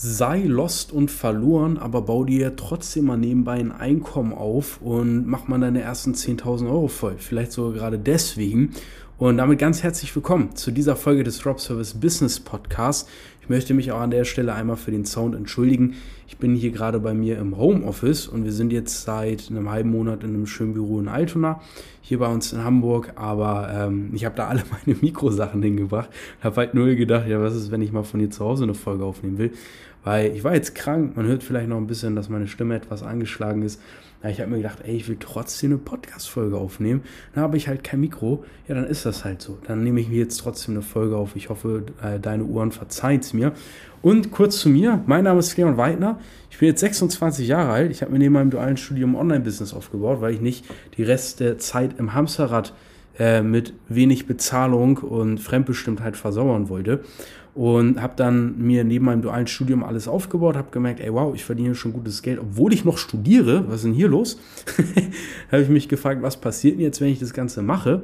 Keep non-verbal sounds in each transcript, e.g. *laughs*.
sei lost und verloren, aber bau dir trotzdem mal nebenbei ein Einkommen auf und mach mal deine ersten 10.000 Euro voll. Vielleicht sogar gerade deswegen. Und damit ganz herzlich willkommen zu dieser Folge des Drop Service Business Podcast. Ich möchte mich auch an der Stelle einmal für den Sound entschuldigen. Ich bin hier gerade bei mir im Homeoffice und wir sind jetzt seit einem halben Monat in einem schönen Büro in Altona, hier bei uns in Hamburg. Aber ähm, ich habe da alle meine Mikrosachen hingebracht. Habe halt null gedacht, ja, was ist, wenn ich mal von hier zu Hause eine Folge aufnehmen will. Weil ich war jetzt krank, man hört vielleicht noch ein bisschen, dass meine Stimme etwas angeschlagen ist. Ja, ich habe mir gedacht, ey, ich will trotzdem eine Podcast-Folge aufnehmen. Dann habe ich halt kein Mikro. Ja, dann ist das halt so. Dann nehme ich mir jetzt trotzdem eine Folge auf. Ich hoffe, äh, deine Uhren verzeihen es mir. Und kurz zu mir. Mein Name ist Leon Weidner. Ich bin jetzt 26 Jahre alt. Ich habe mir neben meinem dualen Studium Online-Business aufgebaut, weil ich nicht die Rest der Zeit im Hamsterrad äh, mit wenig Bezahlung und Fremdbestimmtheit versauern wollte und habe dann mir neben meinem dualen Studium alles aufgebaut, habe gemerkt, ey wow, ich verdiene schon gutes Geld, obwohl ich noch studiere. Was ist denn hier los? *laughs* habe ich mich gefragt, was passiert denn jetzt, wenn ich das Ganze mache,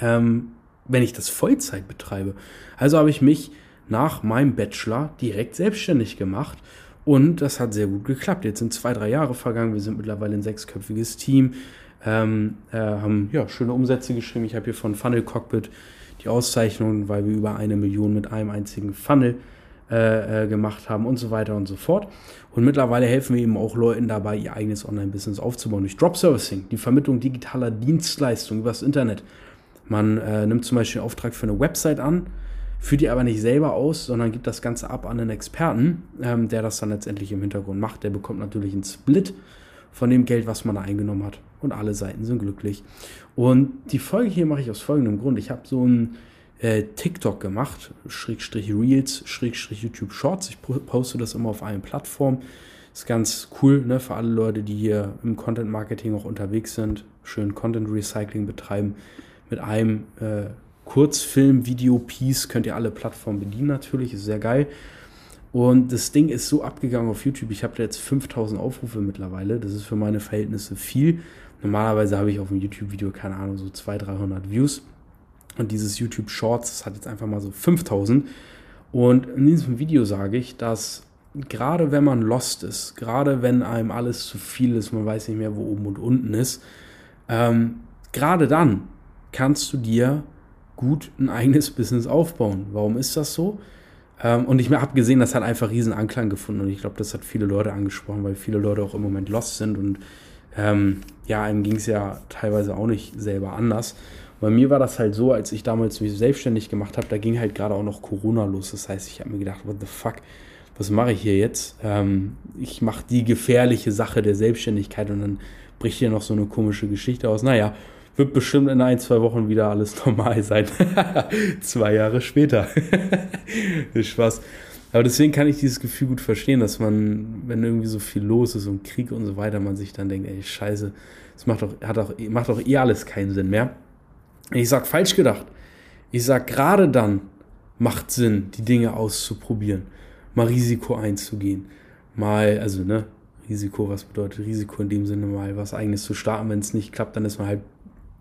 ähm, wenn ich das Vollzeit betreibe? Also habe ich mich nach meinem Bachelor direkt selbstständig gemacht und das hat sehr gut geklappt. Jetzt sind zwei, drei Jahre vergangen, wir sind mittlerweile ein sechsköpfiges Team, ähm, äh, haben ja schöne Umsätze geschrieben. Ich habe hier von Funnel Cockpit die Auszeichnung, weil wir über eine Million mit einem einzigen Funnel äh, äh, gemacht haben und so weiter und so fort. Und mittlerweile helfen wir eben auch Leuten dabei, ihr eigenes Online-Business aufzubauen durch Drop Servicing, die Vermittlung digitaler Dienstleistungen übers Internet. Man äh, nimmt zum Beispiel einen Auftrag für eine Website an, führt die aber nicht selber aus, sondern gibt das Ganze ab an einen Experten, ähm, der das dann letztendlich im Hintergrund macht. Der bekommt natürlich einen Split von dem Geld, was man da eingenommen hat. Und alle Seiten sind glücklich. Und die Folge hier mache ich aus folgendem Grund. Ich habe so ein äh, TikTok gemacht, Schrägstrich Reels, Schrägstrich YouTube Shorts. Ich poste das immer auf allen Plattformen. Ist ganz cool ne, für alle Leute, die hier im Content Marketing auch unterwegs sind, schön Content Recycling betreiben. Mit einem äh, Kurzfilm-Video-Piece könnt ihr alle Plattformen bedienen natürlich, ist sehr geil. Und das Ding ist so abgegangen auf YouTube. Ich habe jetzt 5000 Aufrufe mittlerweile. Das ist für meine Verhältnisse viel. Normalerweise habe ich auf einem YouTube-Video, keine Ahnung, so 200, 300 Views. Und dieses YouTube Shorts, das hat jetzt einfach mal so 5000. Und in diesem Video sage ich, dass gerade wenn man lost ist, gerade wenn einem alles zu viel ist, man weiß nicht mehr, wo oben und unten ist, ähm, gerade dann kannst du dir gut ein eigenes Business aufbauen. Warum ist das so? Ähm, und ich habe gesehen, das hat einfach riesen Anklang gefunden und ich glaube, das hat viele Leute angesprochen, weil viele Leute auch im Moment lost sind und ähm, ja, einem ging es ja teilweise auch nicht selber anders. Bei mir war das halt so, als ich damals mich selbstständig gemacht habe, da ging halt gerade auch noch Corona los. Das heißt, ich habe mir gedacht, what the fuck, was mache ich hier jetzt? Ähm, ich mache die gefährliche Sache der Selbstständigkeit und dann bricht hier noch so eine komische Geschichte aus. Naja, wird bestimmt in ein, zwei Wochen wieder alles *laughs* normal sein. *laughs* zwei Jahre später. *laughs* Spaß. Aber deswegen kann ich dieses Gefühl gut verstehen, dass man, wenn irgendwie so viel los ist und Krieg und so weiter, man sich dann denkt, ey, scheiße, das macht doch, hat doch, macht doch eh alles keinen Sinn mehr. Ich sag falsch gedacht. Ich sag gerade dann macht Sinn, die Dinge auszuprobieren, mal Risiko einzugehen, mal, also ne, Risiko, was bedeutet Risiko in dem Sinne mal was eigenes zu starten, wenn es nicht klappt, dann ist man halt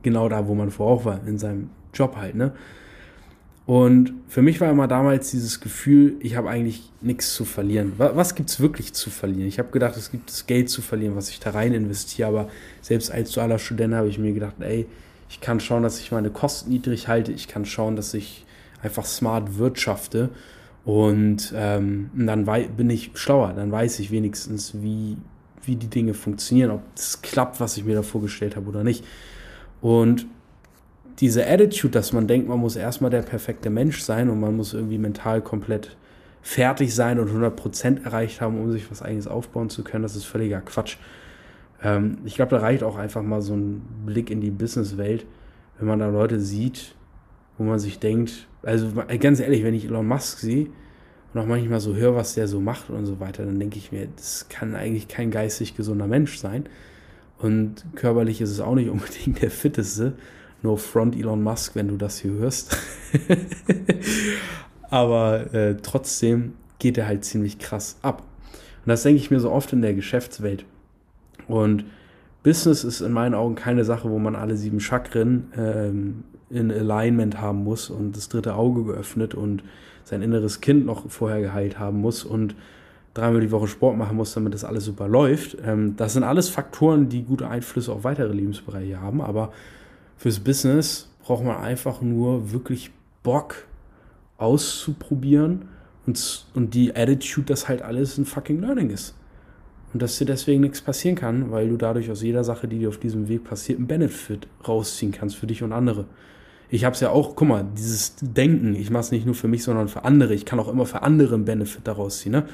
genau da, wo man vorher auch war, in seinem Job halt, ne? Und für mich war immer damals dieses Gefühl, ich habe eigentlich nichts zu verlieren. Was, was gibt es wirklich zu verlieren? Ich habe gedacht, es gibt das Geld zu verlieren, was ich da rein investiere, aber selbst als dualer Student habe ich mir gedacht, ey, ich kann schauen, dass ich meine Kosten niedrig halte, ich kann schauen, dass ich einfach smart wirtschafte und ähm, dann bin ich schlauer, dann weiß ich wenigstens, wie, wie die Dinge funktionieren, ob es klappt, was ich mir da vorgestellt habe oder nicht. Und diese Attitude, dass man denkt, man muss erstmal der perfekte Mensch sein und man muss irgendwie mental komplett fertig sein und 100% erreicht haben, um sich was eigenes aufbauen zu können, das ist völliger Quatsch. Ähm, ich glaube, da reicht auch einfach mal so ein Blick in die Businesswelt, wenn man da Leute sieht, wo man sich denkt, also ganz ehrlich, wenn ich Elon Musk sehe und auch manchmal so höre, was der so macht und so weiter, dann denke ich mir, das kann eigentlich kein geistig gesunder Mensch sein. Und körperlich ist es auch nicht *laughs* unbedingt der fitteste. No front Elon Musk, wenn du das hier hörst. *laughs* Aber äh, trotzdem geht er halt ziemlich krass ab. Und das denke ich mir so oft in der Geschäftswelt. Und Business ist in meinen Augen keine Sache, wo man alle sieben Chakren ähm, in Alignment haben muss und das dritte Auge geöffnet und sein inneres Kind noch vorher geheilt haben muss und dreimal die Woche Sport machen muss, damit das alles super läuft. Ähm, das sind alles Faktoren, die gute Einflüsse auf weitere Lebensbereiche haben. Aber fürs Business braucht man einfach nur wirklich Bock auszuprobieren und, und die Attitude, dass halt alles ein fucking Learning ist. Und dass dir deswegen nichts passieren kann, weil du dadurch aus jeder Sache, die dir auf diesem Weg passiert, einen Benefit rausziehen kannst für dich und andere. Ich habe es ja auch, guck mal, dieses Denken, ich mache es nicht nur für mich, sondern für andere. Ich kann auch immer für andere einen Benefit daraus ziehen. Ne?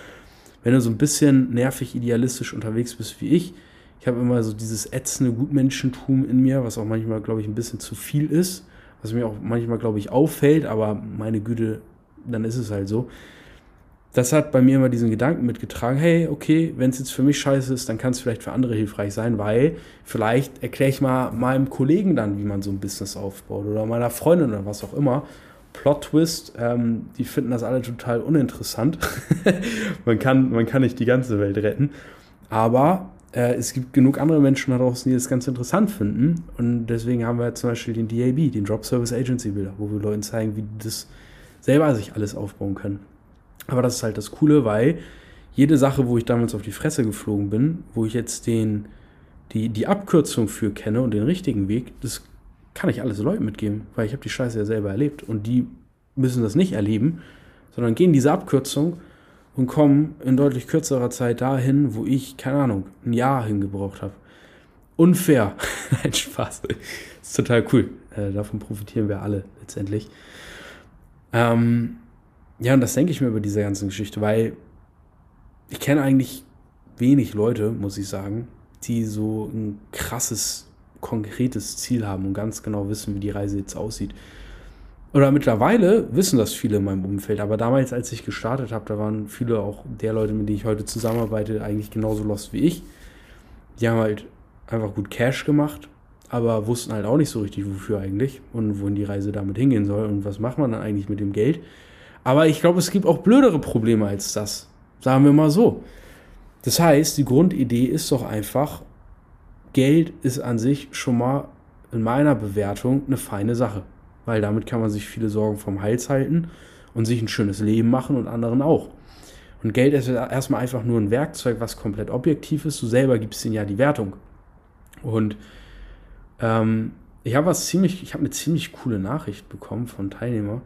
Wenn du so ein bisschen nervig idealistisch unterwegs bist wie ich, ich habe immer so dieses ätzende Gutmenschentum in mir, was auch manchmal, glaube ich, ein bisschen zu viel ist, was mir auch manchmal, glaube ich, auffällt, aber meine Güte, dann ist es halt so das hat bei mir immer diesen Gedanken mitgetragen, hey, okay, wenn es jetzt für mich scheiße ist, dann kann es vielleicht für andere hilfreich sein, weil vielleicht erkläre ich mal meinem Kollegen dann, wie man so ein Business aufbaut oder meiner Freundin oder was auch immer. Plot Twist, ähm, die finden das alle total uninteressant. *laughs* man, kann, man kann nicht die ganze Welt retten. Aber äh, es gibt genug andere Menschen da draußen, die das ganz interessant finden. Und deswegen haben wir zum Beispiel den DAB, den Drop Service Agency Bilder, wo wir Leuten zeigen, wie die das selber sich alles aufbauen können. Aber das ist halt das Coole, weil jede Sache, wo ich damals auf die Fresse geflogen bin, wo ich jetzt den, die, die Abkürzung für kenne und den richtigen Weg, das kann ich alles Leuten mitgeben, weil ich habe die Scheiße ja selber erlebt. Und die müssen das nicht erleben, sondern gehen diese Abkürzung und kommen in deutlich kürzerer Zeit dahin, wo ich, keine Ahnung, ein Jahr hingebraucht habe. Unfair. *laughs* Nein, Spaß. Ist total cool. Äh, davon profitieren wir alle letztendlich. Ähm, ja, und das denke ich mir über diese ganze Geschichte, weil ich kenne eigentlich wenig Leute, muss ich sagen, die so ein krasses, konkretes Ziel haben und ganz genau wissen, wie die Reise jetzt aussieht. Oder mittlerweile wissen das viele in meinem Umfeld, aber damals, als ich gestartet habe, da waren viele auch der Leute, mit denen ich heute zusammenarbeite, eigentlich genauso lost wie ich. Die haben halt einfach gut Cash gemacht, aber wussten halt auch nicht so richtig, wofür eigentlich und wohin die Reise damit hingehen soll und was macht man dann eigentlich mit dem Geld. Aber ich glaube, es gibt auch blödere Probleme als das. Sagen wir mal so. Das heißt, die Grundidee ist doch einfach, Geld ist an sich schon mal in meiner Bewertung eine feine Sache. Weil damit kann man sich viele Sorgen vom Hals halten und sich ein schönes Leben machen und anderen auch. Und Geld ist erstmal einfach nur ein Werkzeug, was komplett objektiv ist. Du selber gibst ihnen ja die Wertung. Und ähm, ich habe was ziemlich, ich habe eine ziemlich coole Nachricht bekommen von Teilnehmer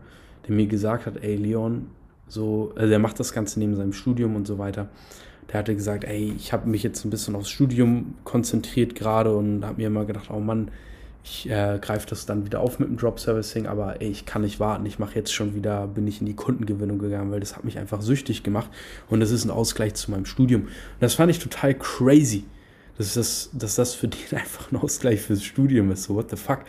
der mir gesagt hat, ey Leon, so, also der macht das Ganze neben seinem Studium und so weiter. Der hatte gesagt, ey, ich habe mich jetzt ein bisschen aufs Studium konzentriert gerade und habe mir immer gedacht, oh Mann, ich äh, greife das dann wieder auf mit dem Drop Servicing, aber ey, ich kann nicht warten. Ich mache jetzt schon wieder, bin ich in die Kundengewinnung gegangen, weil das hat mich einfach süchtig gemacht und das ist ein Ausgleich zu meinem Studium. Und das fand ich total crazy, dass das, dass das für den *laughs* einfach ein Ausgleich fürs Studium ist. So, what the fuck?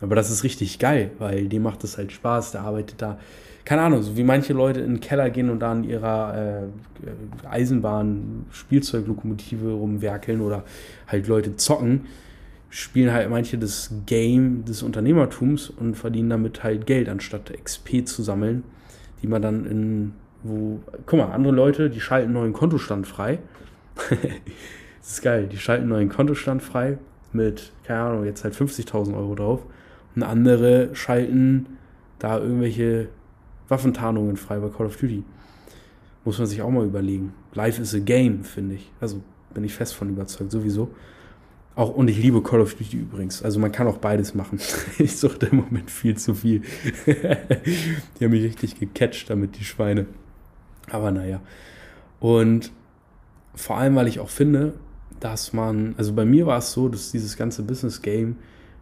Aber das ist richtig geil, weil dem macht es halt Spaß, der arbeitet da. Keine Ahnung, so wie manche Leute in den Keller gehen und da an ihrer äh, Eisenbahn Spielzeuglokomotive rumwerkeln oder halt Leute zocken, spielen halt manche das Game des Unternehmertums und verdienen damit halt Geld, anstatt XP zu sammeln, die man dann in, wo, guck mal, andere Leute, die schalten neuen Kontostand frei. *laughs* das ist geil, die schalten neuen Kontostand frei mit, keine Ahnung, jetzt halt 50.000 Euro drauf und andere schalten da irgendwelche Waffentarnungen frei bei Call of Duty. Muss man sich auch mal überlegen. Life is a game, finde ich. Also bin ich fest von überzeugt, sowieso. Auch, und ich liebe Call of Duty übrigens. Also man kann auch beides machen. *laughs* ich suchte im Moment viel zu viel. *laughs* die haben mich richtig gecatcht damit, die Schweine. Aber naja. Und vor allem, weil ich auch finde, dass man, also bei mir war es so, dass dieses ganze Business Game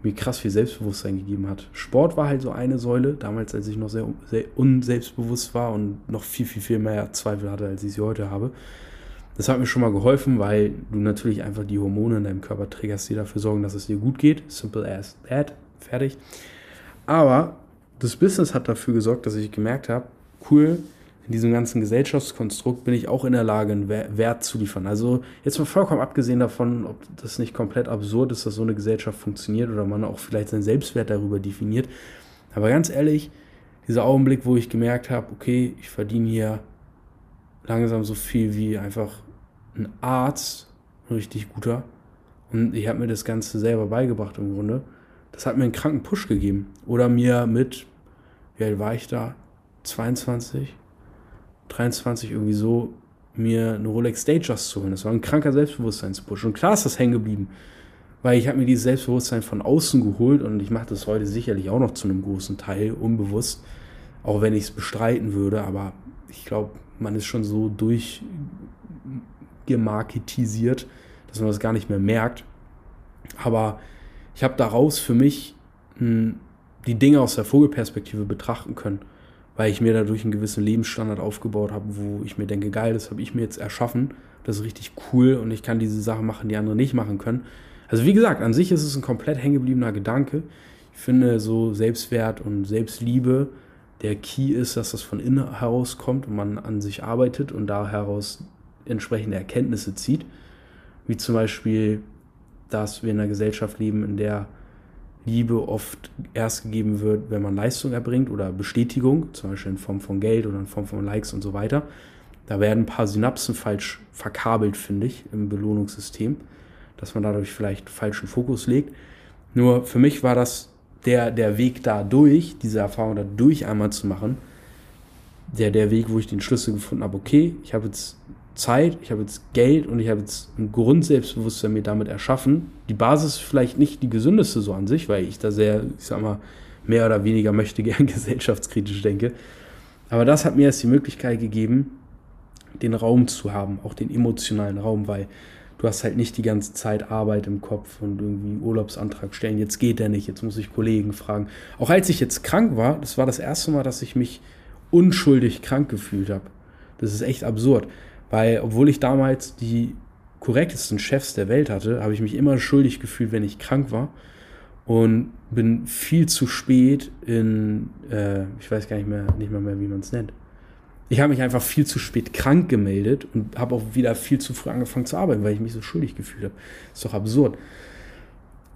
mir krass viel Selbstbewusstsein gegeben hat. Sport war halt so eine Säule, damals, als ich noch sehr, sehr unselbstbewusst war und noch viel, viel, viel mehr Zweifel hatte, als ich sie heute habe. Das hat mir schon mal geholfen, weil du natürlich einfach die Hormone in deinem Körper triggerst, die dafür sorgen, dass es dir gut geht. Simple as that. Fertig. Aber das Business hat dafür gesorgt, dass ich gemerkt habe, cool, in diesem ganzen Gesellschaftskonstrukt bin ich auch in der Lage, einen Wert zu liefern. Also jetzt mal vollkommen abgesehen davon, ob das nicht komplett absurd ist, dass so eine Gesellschaft funktioniert oder man auch vielleicht seinen Selbstwert darüber definiert. Aber ganz ehrlich, dieser Augenblick, wo ich gemerkt habe, okay, ich verdiene hier langsam so viel wie einfach ein Arzt, ein richtig guter. Und ich habe mir das Ganze selber beigebracht im Grunde. Das hat mir einen kranken Push gegeben. Oder mir mit, wie alt war ich da? 22? 23 irgendwie so mir eine Rolex Datejust zu holen. Das war ein kranker Selbstbewusstseinspush. Und klar ist das hängen geblieben. Weil ich habe mir dieses Selbstbewusstsein von außen geholt und ich mache das heute sicherlich auch noch zu einem großen Teil unbewusst, auch wenn ich es bestreiten würde. Aber ich glaube, man ist schon so durchgemarketisiert, dass man das gar nicht mehr merkt. Aber ich habe daraus für mich mh, hm, die Dinge aus der Vogelperspektive betrachten können, weil ich mir dadurch einen gewissen Lebensstandard aufgebaut habe, wo ich mir denke, geil, das habe ich mir jetzt erschaffen, das ist richtig cool und ich kann diese Sachen machen, die andere nicht machen können. Also wie gesagt, an sich ist es ein komplett hängengebliebener Gedanke. Ich finde so Selbstwert und Selbstliebe, der Key ist, dass das von innen herauskommt und man an sich arbeitet und da heraus entsprechende Erkenntnisse zieht. Wie zum Beispiel, dass wir in einer Gesellschaft leben, in der Liebe oft erst gegeben wird, wenn man Leistung erbringt oder Bestätigung, zum Beispiel in Form von Geld oder in Form von Likes und so weiter. Da werden ein paar Synapsen falsch verkabelt, finde ich, im Belohnungssystem, dass man dadurch vielleicht falschen Fokus legt. Nur für mich war das der, der Weg dadurch, diese Erfahrung dadurch einmal zu machen, der, der Weg, wo ich den Schlüssel gefunden habe, okay, ich habe jetzt Zeit, ich habe jetzt Geld und ich habe jetzt ein Grundselbstbewusstsein mir damit erschaffen. Die Basis ist vielleicht nicht die gesündeste so an sich, weil ich da sehr, ich sag mal, mehr oder weniger möchte gern *laughs* gesellschaftskritisch denke. Aber das hat mir erst die Möglichkeit gegeben, den Raum zu haben, auch den emotionalen Raum, weil du hast halt nicht die ganze Zeit Arbeit im Kopf und irgendwie Urlaubsantrag stellen, jetzt geht der nicht, jetzt muss ich Kollegen fragen. Auch als ich jetzt krank war, das war das erste Mal, dass ich mich unschuldig krank gefühlt habe. Das ist echt absurd. Weil, obwohl ich damals die korrektesten Chefs der Welt hatte, habe ich mich immer schuldig gefühlt, wenn ich krank war. Und bin viel zu spät in, äh, ich weiß gar nicht mehr, nicht mal mehr, wie man es nennt. Ich habe mich einfach viel zu spät krank gemeldet und habe auch wieder viel zu früh angefangen zu arbeiten, weil ich mich so schuldig gefühlt habe. Ist doch absurd.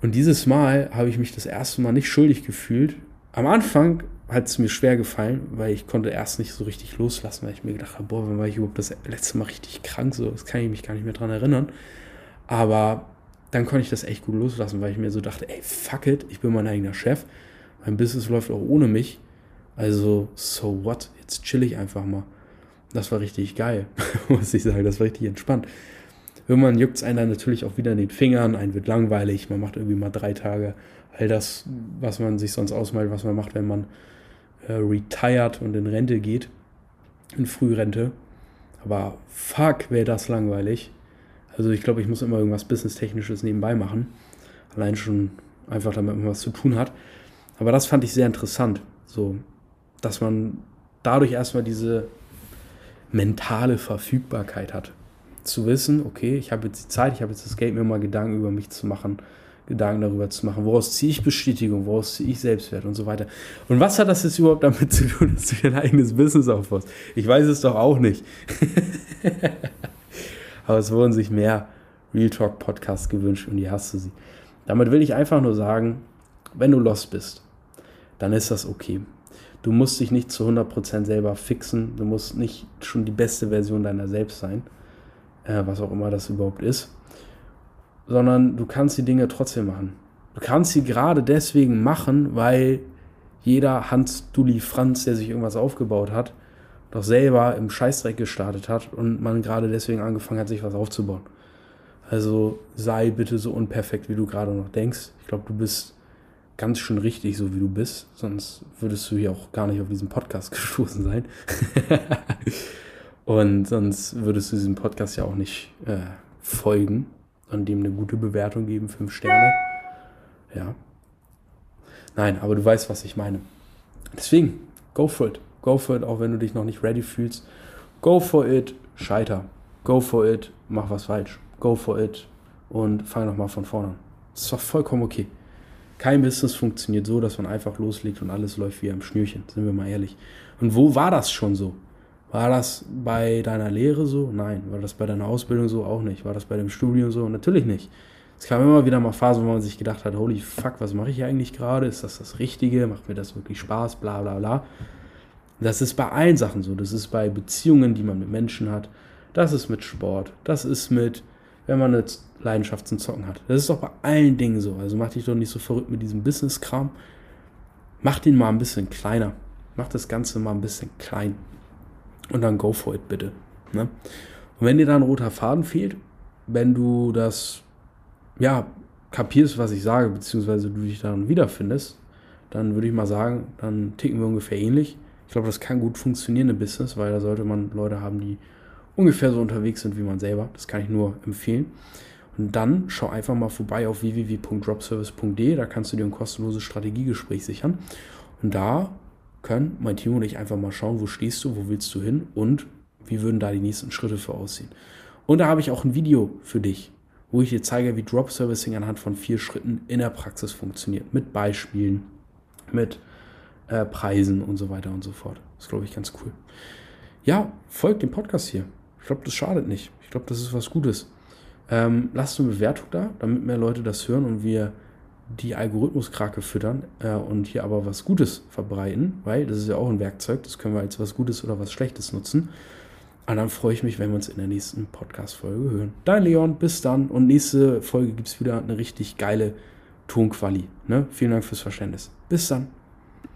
Und dieses Mal habe ich mich das erste Mal nicht schuldig gefühlt. Am Anfang hat es mir schwer gefallen, weil ich konnte erst nicht so richtig loslassen, weil ich mir gedacht habe, boah, wann war ich überhaupt das letzte Mal richtig krank? So, das kann ich mich gar nicht mehr dran erinnern. Aber dann konnte ich das echt gut loslassen, weil ich mir so dachte, ey, fuck it, ich bin mein eigener Chef. Mein Business läuft auch ohne mich. Also, so what? Jetzt chill ich einfach mal. Das war richtig geil, *laughs* muss ich sagen. Das war richtig entspannt. Irgendwann juckt es einer natürlich auch wieder in den Fingern, ein wird langweilig, man macht irgendwie mal drei Tage all das, was man sich sonst ausmalt, was man macht, wenn man äh, retired und in Rente geht, in Frührente. Aber fuck, wäre das langweilig. Also ich glaube, ich muss immer irgendwas Business-Technisches nebenbei machen. Allein schon einfach, damit man was zu tun hat. Aber das fand ich sehr interessant. So, dass man dadurch erstmal diese mentale Verfügbarkeit hat. Zu wissen, okay, ich habe jetzt die Zeit, ich habe jetzt das Geld, mir mal Gedanken über mich zu machen Gedanken darüber zu machen. Woraus ziehe ich Bestätigung, woraus ziehe ich Selbstwert und so weiter. Und was hat das jetzt überhaupt damit zu tun, *laughs* dass du dein eigenes Business aufbaust? Ich weiß es doch auch nicht. *laughs* Aber es wurden sich mehr Real Talk Podcasts gewünscht und die hast du sie. Damit will ich einfach nur sagen, wenn du lost bist, dann ist das okay. Du musst dich nicht zu 100% selber fixen. Du musst nicht schon die beste Version deiner selbst sein, äh, was auch immer das überhaupt ist sondern du kannst die Dinge trotzdem machen. Du kannst sie gerade deswegen machen, weil jeder Hans Dulli Franz, der sich irgendwas aufgebaut hat, doch selber im Scheißdreck gestartet hat und man gerade deswegen angefangen hat, sich was aufzubauen. Also sei bitte so unperfekt, wie du gerade noch denkst. Ich glaube, du bist ganz schön richtig, so wie du bist. Sonst würdest du hier auch gar nicht auf diesen Podcast *laughs* gestoßen sein. *laughs* und sonst würdest du diesem Podcast ja auch nicht äh, folgen und dem eine gute Bewertung geben, fünf Sterne. Ja. Nein, aber du weißt, was ich meine. Deswegen, go for it. Go for it, auch wenn du dich noch nicht ready fühlst. Go for it, scheiter. Go for it, mach was falsch. Go for it und fang nochmal von vorne an. Das doch vollkommen okay. Kein Business funktioniert so, dass man einfach loslegt und alles läuft wie am Schnürchen, sind wir mal ehrlich. Und wo war das schon so? War das bei deiner Lehre so? Nein. War das bei deiner Ausbildung so? Auch nicht. War das bei dem Studium so? Natürlich nicht. Es kam immer wieder mal Phasen, wo man sich gedacht hat, holy fuck, was mache ich eigentlich gerade? Ist das das Richtige? Macht mir das wirklich Spaß? Bla bla bla. Das ist bei allen Sachen so. Das ist bei Beziehungen, die man mit Menschen hat. Das ist mit Sport. Das ist mit, wenn man eine Leidenschaft zum Zocken hat. Das ist doch bei allen Dingen so. Also mach dich doch nicht so verrückt mit diesem Business-Kram. Mach den mal ein bisschen kleiner. Mach das Ganze mal ein bisschen klein und dann go for it bitte. Ne? Und wenn dir da ein roter Faden fehlt, wenn du das, ja, kapierst, was ich sage, beziehungsweise du dich darin wiederfindest, dann würde ich mal sagen, dann ticken wir ungefähr ähnlich. Ich glaube, das kann gut funktionieren im Business, weil da sollte man Leute haben, die ungefähr so unterwegs sind wie man selber. Das kann ich nur empfehlen. Und dann schau einfach mal vorbei auf www.dropservice.de. Da kannst du dir ein kostenloses Strategiegespräch sichern. Und da können mein Team und ich einfach mal schauen, wo stehst du, wo willst du hin und wie würden da die nächsten Schritte für aussehen. Und da habe ich auch ein Video für dich, wo ich dir zeige, wie Drop Servicing anhand von vier Schritten in der Praxis funktioniert. Mit Beispielen, mit äh, Preisen und so weiter und so fort. Das ist, glaube ich, ganz cool. Ja, folgt dem Podcast hier. Ich glaube, das schadet nicht. Ich glaube, das ist was Gutes. Ähm, lasst eine Bewertung da, damit mehr Leute das hören und wir die Algorithmuskrake füttern äh, und hier aber was Gutes verbreiten, weil das ist ja auch ein Werkzeug, das können wir als was Gutes oder was Schlechtes nutzen. Und dann freue ich mich, wenn wir uns in der nächsten Podcast-Folge hören. Dein Leon, bis dann. Und nächste Folge gibt es wieder eine richtig geile Tonquali. Ne? Vielen Dank fürs Verständnis. Bis dann.